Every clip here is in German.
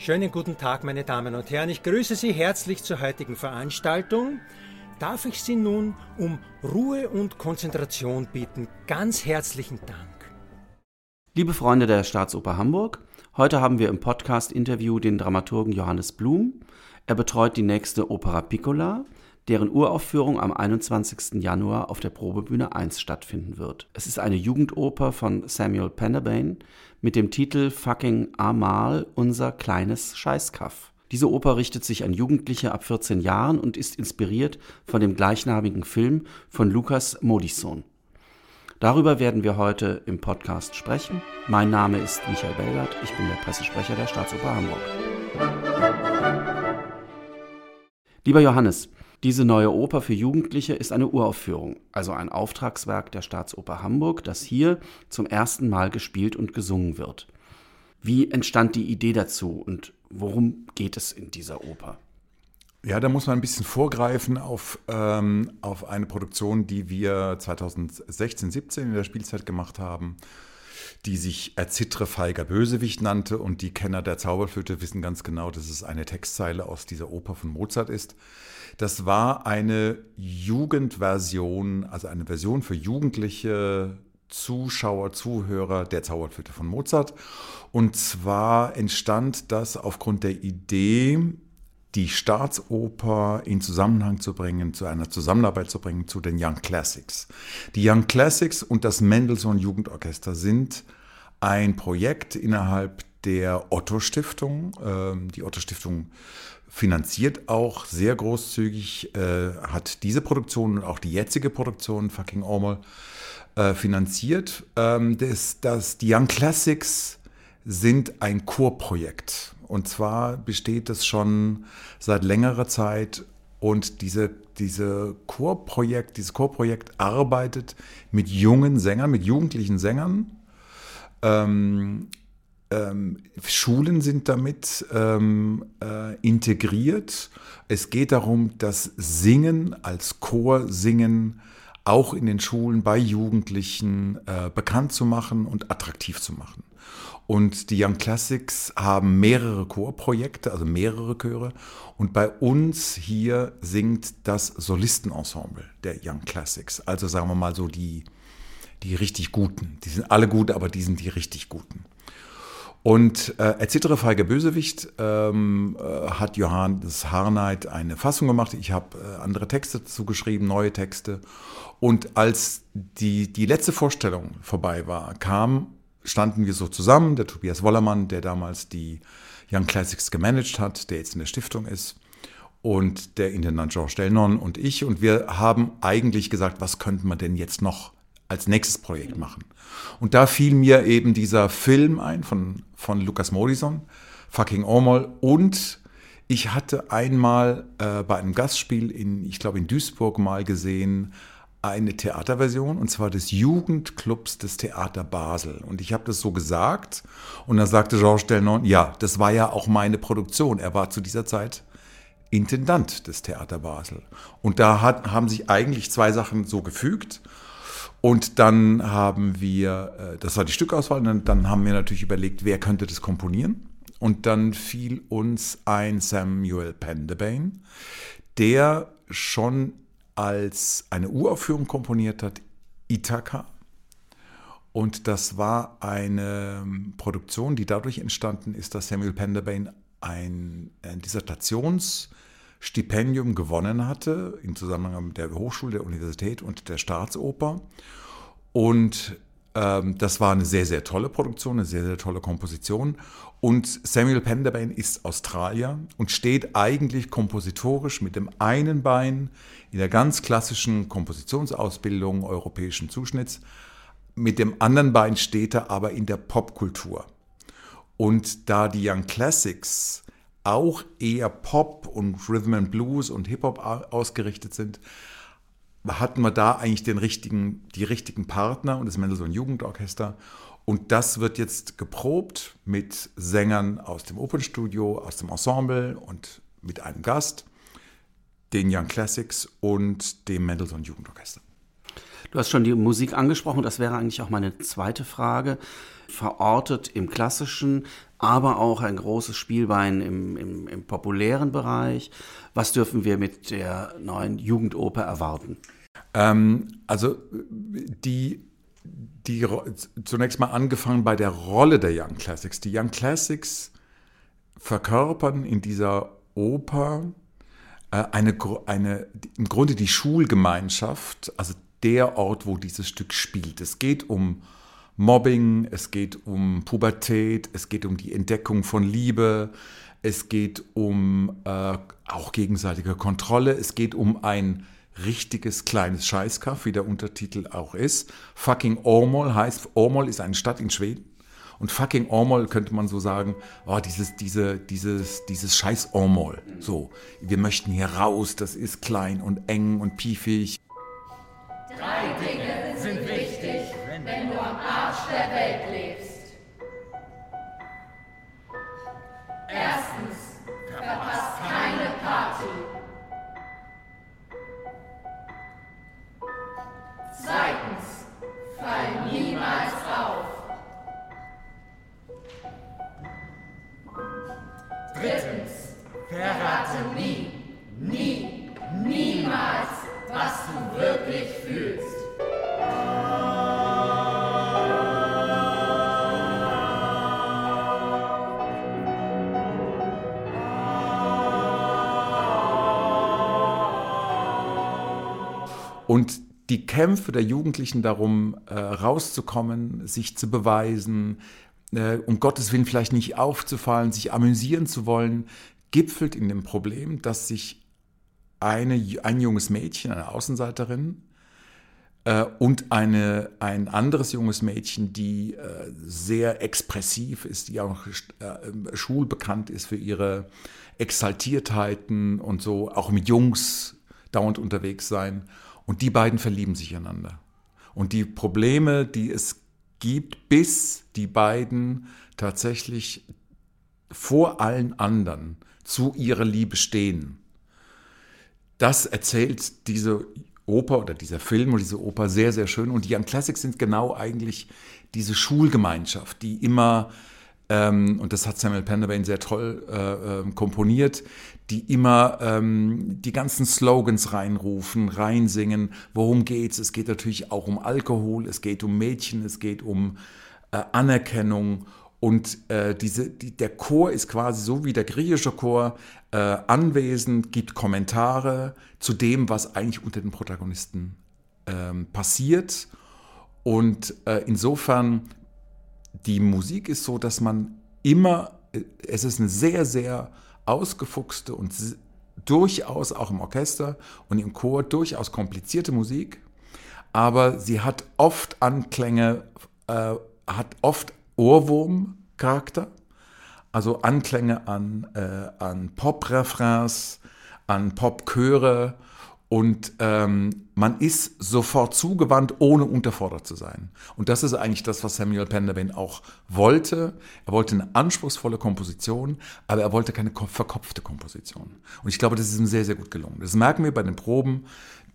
Schönen guten Tag, meine Damen und Herren. Ich grüße Sie herzlich zur heutigen Veranstaltung. Darf ich Sie nun um Ruhe und Konzentration bitten? Ganz herzlichen Dank. Liebe Freunde der Staatsoper Hamburg, heute haben wir im Podcast-Interview den Dramaturgen Johannes Blum. Er betreut die nächste Opera Piccola, deren Uraufführung am 21. Januar auf der Probebühne 1 stattfinden wird. Es ist eine Jugendoper von Samuel Penderbane mit dem Titel Fucking Amal, unser kleines Scheißkaff. Diese Oper richtet sich an Jugendliche ab 14 Jahren und ist inspiriert von dem gleichnamigen Film von Lukas Modisson. Darüber werden wir heute im Podcast sprechen. Mein Name ist Michael Belgert, ich bin der Pressesprecher der Staatsoper Hamburg. Lieber Johannes, diese neue Oper für Jugendliche ist eine Uraufführung, also ein Auftragswerk der Staatsoper Hamburg, das hier zum ersten Mal gespielt und gesungen wird. Wie entstand die Idee dazu und worum geht es in dieser Oper? Ja, da muss man ein bisschen vorgreifen auf, ähm, auf eine Produktion, die wir 2016, 17 in der Spielzeit gemacht haben, die sich Erzittre feiger Bösewicht nannte. Und die Kenner der Zauberflöte wissen ganz genau, dass es eine Textzeile aus dieser Oper von Mozart ist. Das war eine Jugendversion, also eine Version für Jugendliche Zuschauer, Zuhörer der Zauberflöte von Mozart. Und zwar entstand das aufgrund der Idee, die Staatsoper in Zusammenhang zu bringen, zu einer Zusammenarbeit zu bringen zu den Young Classics. Die Young Classics und das Mendelssohn Jugendorchester sind ein Projekt innerhalb der Otto Stiftung. Ähm, die Otto Stiftung finanziert auch sehr großzügig, äh, hat diese Produktion und auch die jetzige Produktion, Fucking Ormel, äh, finanziert. Ähm, das, das, die Young Classics sind ein Chorprojekt. Und zwar besteht es schon seit längerer Zeit und diese, diese Chorprojekt, dieses Chorprojekt arbeitet mit jungen Sängern, mit jugendlichen Sängern. Ähm, ähm, Schulen sind damit ähm, äh, integriert. Es geht darum, das Singen als Chorsingen auch in den Schulen bei Jugendlichen äh, bekannt zu machen und attraktiv zu machen. Und die Young Classics haben mehrere Chorprojekte, also mehrere Chöre. Und bei uns hier singt das Solistenensemble der Young Classics. Also sagen wir mal so die, die richtig guten. Die sind alle gut, aber die sind die richtig guten. Und äh, Erzittere Feige Bösewicht ähm, äh, hat Johannes Harnight eine Fassung gemacht. Ich habe äh, andere Texte dazu geschrieben, neue Texte. Und als die, die letzte Vorstellung vorbei war, kam, standen wir so zusammen, der Tobias Wollermann, der damals die Young Classics gemanagt hat, der jetzt in der Stiftung ist, und der Intendant Georges Delnon und ich. Und wir haben eigentlich gesagt, was könnten wir denn jetzt noch als nächstes Projekt machen. Und da fiel mir eben dieser Film ein von, von Lukas Morrison, Fucking Ormol. Und ich hatte einmal äh, bei einem Gastspiel in, ich glaube in Duisburg mal gesehen, eine Theaterversion und zwar des Jugendclubs des Theater Basel. Und ich habe das so gesagt und dann sagte Georges Delnon, ja, das war ja auch meine Produktion. Er war zu dieser Zeit Intendant des Theater Basel. Und da hat, haben sich eigentlich zwei Sachen so gefügt. Und dann haben wir, äh, das war die Stückauswahl, dann, dann haben wir natürlich überlegt, wer könnte das komponieren. Und dann fiel uns ein Samuel Pendebane, der schon als eine Uraufführung komponiert hat, Ithaka. Und das war eine Produktion, die dadurch entstanden ist, dass Samuel Pendebane ein, ein Dissertations- Stipendium gewonnen hatte, im Zusammenhang mit der Hochschule, der Universität und der Staatsoper. Und das war eine sehr, sehr tolle Produktion, eine sehr, sehr tolle Komposition. Und Samuel Penderbane ist Australier und steht eigentlich kompositorisch mit dem einen Bein in der ganz klassischen Kompositionsausbildung europäischen Zuschnitts, mit dem anderen Bein steht er aber in der Popkultur. Und da die Young Classics auch eher Pop und Rhythm and Blues und Hip-Hop ausgerichtet sind, hatten wir da eigentlich den richtigen, die richtigen Partner und das Mendelssohn Jugendorchester. Und das wird jetzt geprobt mit Sängern aus dem Open Studio, aus dem Ensemble und mit einem Gast, den Young Classics und dem Mendelssohn Jugendorchester. Du hast schon die Musik angesprochen, das wäre eigentlich auch meine zweite Frage. Verortet im klassischen, aber auch ein großes Spielbein im, im, im populären Bereich. Was dürfen wir mit der neuen Jugendoper erwarten? Ähm, also die, die zunächst mal angefangen bei der Rolle der Young Classics. Die Young Classics verkörpern in dieser Oper äh, eine, eine, im Grunde die Schulgemeinschaft, also der Ort, wo dieses Stück spielt. Es geht um Mobbing, es geht um Pubertät, es geht um die Entdeckung von Liebe, es geht um äh, auch gegenseitige Kontrolle, es geht um ein richtiges kleines Scheißkaff, wie der Untertitel auch ist. Fucking Åmål heißt, Åmål ist eine Stadt in Schweden. Und fucking Åmål könnte man so sagen, oh, dieses, diese, dieses, dieses scheiß Åmål. So, wir möchten hier raus, das ist klein und eng und piefig. Drei Dinge sind wichtig, wenn du am Arsch der Welt lebst. Und die Kämpfe der Jugendlichen darum, äh, rauszukommen, sich zu beweisen, äh, um Gottes Willen vielleicht nicht aufzufallen, sich amüsieren zu wollen, gipfelt in dem Problem, dass sich eine, ein junges Mädchen, eine Außenseiterin, äh, und eine, ein anderes junges Mädchen, die äh, sehr expressiv ist, die auch äh, schulbekannt ist für ihre Exaltiertheiten und so, auch mit Jungs dauernd unterwegs sein. Und die beiden verlieben sich einander. Und die Probleme, die es gibt, bis die beiden tatsächlich vor allen anderen zu ihrer Liebe stehen. Das erzählt diese Oper oder dieser Film oder diese Oper sehr, sehr schön. Und die Young Classics sind genau eigentlich diese Schulgemeinschaft, die immer, ähm, und das hat Samuel Penderbain sehr toll äh, äh, komponiert, die immer ähm, die ganzen Slogans reinrufen, reinsingen. Worum geht's? Es geht natürlich auch um Alkohol, es geht um Mädchen, es geht um äh, Anerkennung. Und äh, diese, die, der Chor ist quasi so wie der griechische Chor äh, anwesend, gibt Kommentare zu dem, was eigentlich unter den Protagonisten ähm, passiert. Und äh, insofern, die Musik ist so, dass man immer, äh, es ist eine sehr, sehr ausgefuchste und durchaus auch im Orchester und im Chor durchaus komplizierte Musik, aber sie hat oft Anklänge, äh, hat oft Ohrwurm-Charakter, also Anklänge an, äh, an Pop-Refrains, an Pop-Chöre und ähm, man ist sofort zugewandt, ohne unterfordert zu sein. Und das ist eigentlich das, was Samuel Penderbain auch wollte. Er wollte eine anspruchsvolle Komposition, aber er wollte keine verkopfte Komposition. Und ich glaube, das ist ihm sehr, sehr gut gelungen. Das merken wir bei den Proben.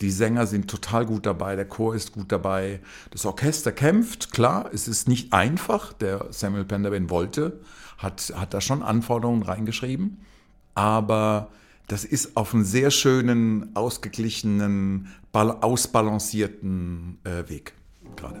Die Sänger sind total gut dabei, der Chor ist gut dabei. Das Orchester kämpft, klar, es ist nicht einfach. Der Samuel Penderbain wollte, hat, hat da schon Anforderungen reingeschrieben. Aber das ist auf einem sehr schönen, ausgeglichenen, ausbalancierten äh, Weg gerade.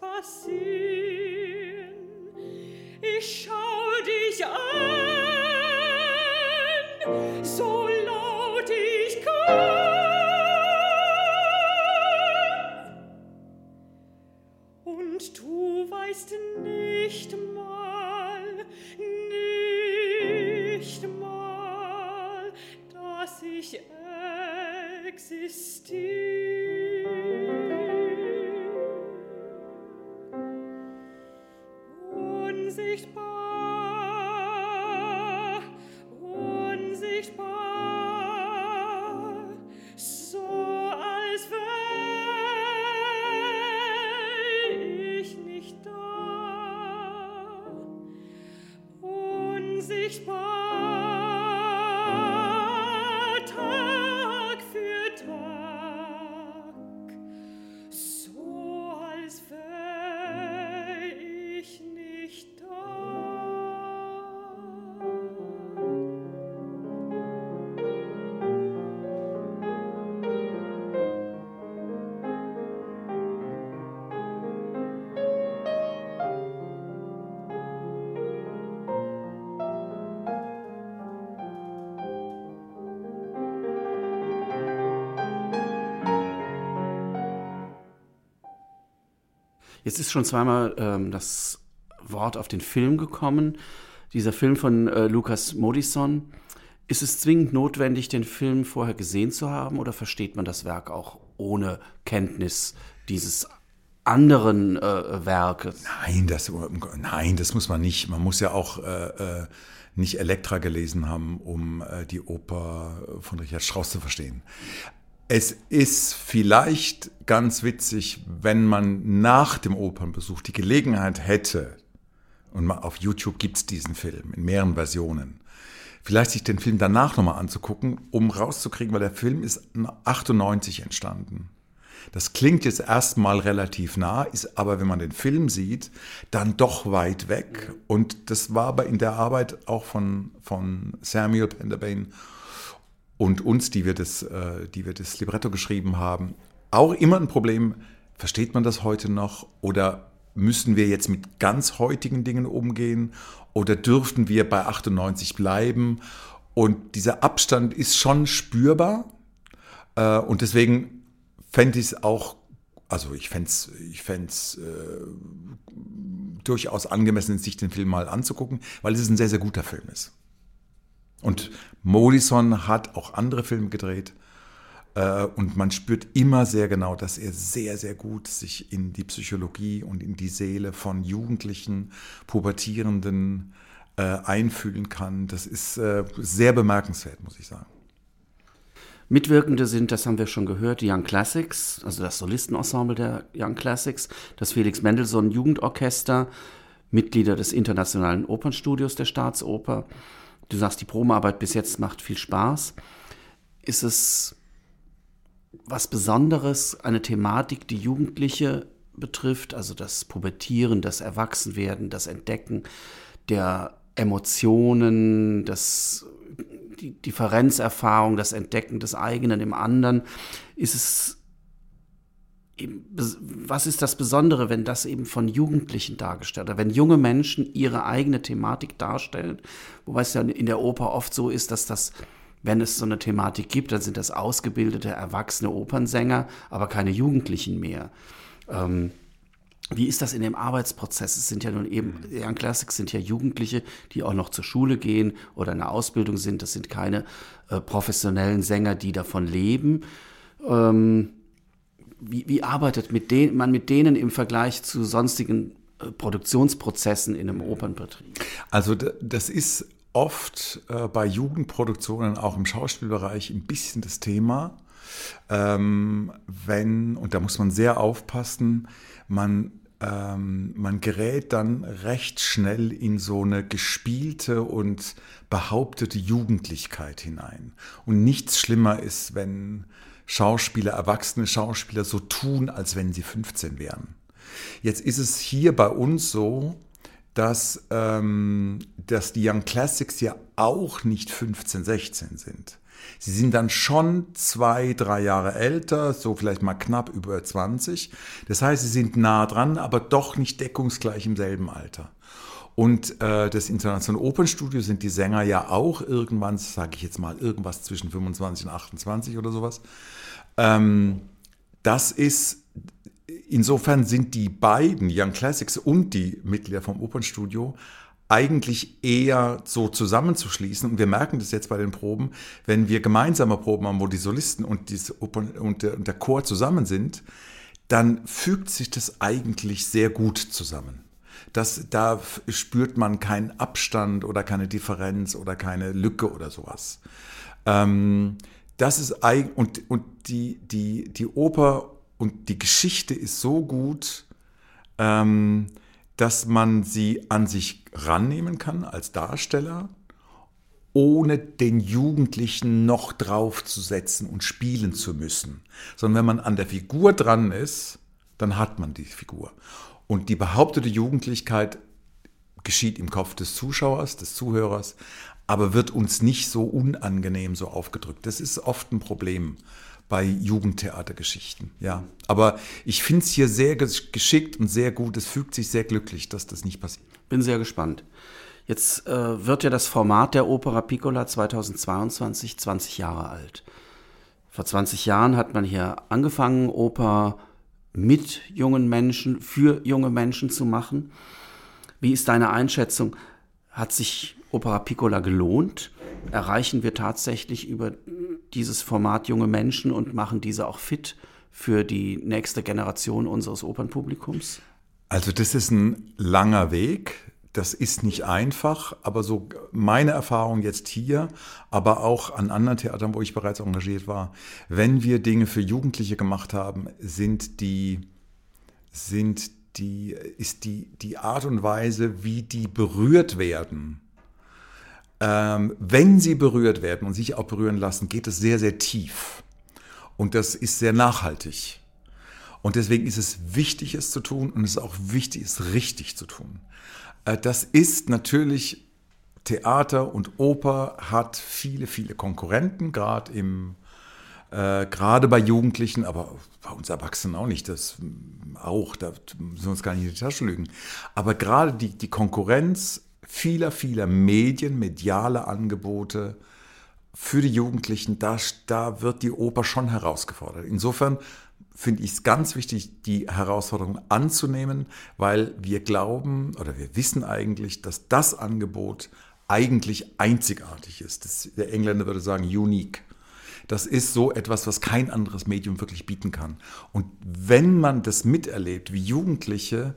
spasit. Unsichtbar, Jetzt ist schon zweimal ähm, das Wort auf den Film gekommen. Dieser Film von äh, Lukas Modison. Ist es zwingend notwendig, den Film vorher gesehen zu haben oder versteht man das Werk auch ohne Kenntnis dieses anderen äh, Werkes? Nein, das, nein, das muss man nicht. Man muss ja auch äh, äh, nicht Elektra gelesen haben, um äh, die Oper von Richard Strauss zu verstehen. Es ist vielleicht ganz witzig, wenn man nach dem Opernbesuch die Gelegenheit hätte, und auf YouTube gibt es diesen Film in mehreren Versionen, vielleicht sich den Film danach nochmal anzugucken, um rauszukriegen, weil der Film ist 98 entstanden. Das klingt jetzt erstmal relativ nah, ist aber, wenn man den Film sieht, dann doch weit weg. Und das war aber in der Arbeit auch von, von Samuel Penderbane und uns, die wir, das, äh, die wir das Libretto geschrieben haben, auch immer ein Problem. Versteht man das heute noch oder müssen wir jetzt mit ganz heutigen Dingen umgehen oder dürften wir bei 98 bleiben? Und dieser Abstand ist schon spürbar äh, und deswegen fände ich es auch, also ich fände es ich äh, durchaus angemessen, sich den Film mal anzugucken, weil es ein sehr, sehr guter Film ist. Und Morrison hat auch andere Filme gedreht. äh, Und man spürt immer sehr genau, dass er sehr, sehr gut sich in die Psychologie und in die Seele von Jugendlichen, Pubertierenden äh, einfühlen kann. Das ist äh, sehr bemerkenswert, muss ich sagen. Mitwirkende sind, das haben wir schon gehört, die Young Classics, also das Solistenensemble der Young Classics, das Felix Mendelssohn Jugendorchester, Mitglieder des Internationalen Opernstudios der Staatsoper. Du sagst, die Probenarbeit bis jetzt macht viel Spaß. Ist es was Besonderes, eine Thematik, die Jugendliche betrifft, also das Pubertieren, das Erwachsenwerden, das Entdecken der Emotionen, das, die Differenzerfahrung, das Entdecken des eigenen im anderen, ist es eben, was ist das Besondere, wenn das eben von Jugendlichen dargestellt wird, wenn junge Menschen ihre eigene Thematik darstellen, wobei es ja in der Oper oft so ist, dass das, wenn es so eine Thematik gibt, dann sind das ausgebildete, erwachsene Opernsänger, aber keine Jugendlichen mehr. Ähm, wie ist das in dem Arbeitsprozess? Es sind ja nun eben, Young Classics sind ja Jugendliche, die auch noch zur Schule gehen oder in der Ausbildung sind. Das sind keine äh, professionellen Sänger, die davon leben. Ähm, wie, wie arbeitet mit den, man mit denen im Vergleich zu sonstigen äh, Produktionsprozessen in einem Opernbetrieb? Also das ist oft äh, bei Jugendproduktionen, auch im Schauspielbereich, ein bisschen das Thema. Ähm, wenn, und da muss man sehr aufpassen, man, ähm, man gerät dann recht schnell in so eine gespielte und behauptete Jugendlichkeit hinein. Und nichts schlimmer ist, wenn Schauspieler, erwachsene Schauspieler so tun, als wenn sie 15 wären. Jetzt ist es hier bei uns so, dass, ähm, dass die Young Classics ja auch nicht 15, 16 sind. Sie sind dann schon zwei, drei Jahre älter, so vielleicht mal knapp über 20. Das heißt, sie sind nah dran, aber doch nicht deckungsgleich im selben Alter. Und äh, das Internationale Opernstudio sind die Sänger ja auch irgendwann, sage ich jetzt mal, irgendwas zwischen 25 und 28 oder sowas. Ähm, das ist, insofern sind die beiden, Young Classics und die Mitglieder vom Opernstudio, eigentlich eher so zusammenzuschließen. Und wir merken das jetzt bei den Proben, wenn wir gemeinsame Proben haben, wo die Solisten und, Opern und, der, und der Chor zusammen sind, dann fügt sich das eigentlich sehr gut zusammen das, da spürt man keinen Abstand oder keine Differenz oder keine Lücke oder sowas. Ähm, das ist eigentlich, und, und die, die, die Oper und die Geschichte ist so gut, ähm, dass man sie an sich rannehmen kann als Darsteller, ohne den Jugendlichen noch draufzusetzen und spielen zu müssen. Sondern wenn man an der Figur dran ist, dann hat man die Figur. Und die behauptete Jugendlichkeit geschieht im Kopf des Zuschauers, des Zuhörers, aber wird uns nicht so unangenehm so aufgedrückt. Das ist oft ein Problem bei Jugendtheatergeschichten, ja. Aber ich finde es hier sehr geschickt und sehr gut. Es fügt sich sehr glücklich, dass das nicht passiert. Bin sehr gespannt. Jetzt äh, wird ja das Format der Opera Piccola 2022 20 Jahre alt. Vor 20 Jahren hat man hier angefangen, Oper mit jungen Menschen, für junge Menschen zu machen. Wie ist deine Einschätzung? Hat sich Opera Piccola gelohnt? Erreichen wir tatsächlich über dieses Format junge Menschen und machen diese auch fit für die nächste Generation unseres Opernpublikums? Also das ist ein langer Weg das ist nicht einfach, aber so meine Erfahrung jetzt hier, aber auch an anderen Theatern, wo ich bereits engagiert war, wenn wir Dinge für Jugendliche gemacht haben, sind die, sind die, ist die, die Art und Weise, wie die berührt werden, ähm, wenn sie berührt werden und sich auch berühren lassen, geht es sehr, sehr tief. Und das ist sehr nachhaltig. Und deswegen ist es wichtig, es zu tun und es ist auch wichtig, es richtig zu tun. Äh, das ist natürlich Theater und Oper hat viele, viele Konkurrenten, gerade im äh, gerade bei Jugendlichen, aber bei uns Erwachsenen auch nicht, das auch, da müssen wir uns gar nicht in die Tasche lügen. Aber gerade die, die Konkurrenz vieler, vieler Medien, mediale Angebote für die Jugendlichen, da, da wird die Oper schon herausgefordert. Insofern finde ich es ganz wichtig, die Herausforderung anzunehmen, weil wir glauben oder wir wissen eigentlich, dass das Angebot eigentlich einzigartig ist. Das, der Engländer würde sagen unique. Das ist so etwas, was kein anderes Medium wirklich bieten kann. Und wenn man das miterlebt, wie Jugendliche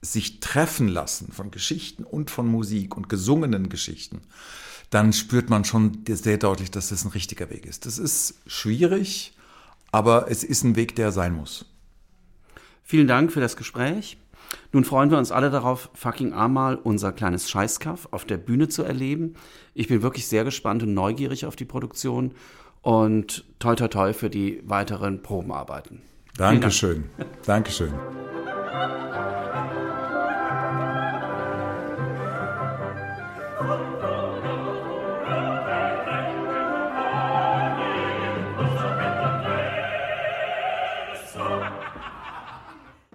sich treffen lassen von Geschichten und von Musik und gesungenen Geschichten, dann spürt man schon sehr deutlich, dass das ein richtiger Weg ist. Das ist schwierig, aber es ist ein Weg, der sein muss. Vielen Dank für das Gespräch. Nun freuen wir uns alle darauf, fucking einmal unser kleines Scheißkaff auf der Bühne zu erleben. Ich bin wirklich sehr gespannt und neugierig auf die Produktion und toi toi toi für die weiteren Probenarbeiten. Dankeschön. Dank. Dankeschön.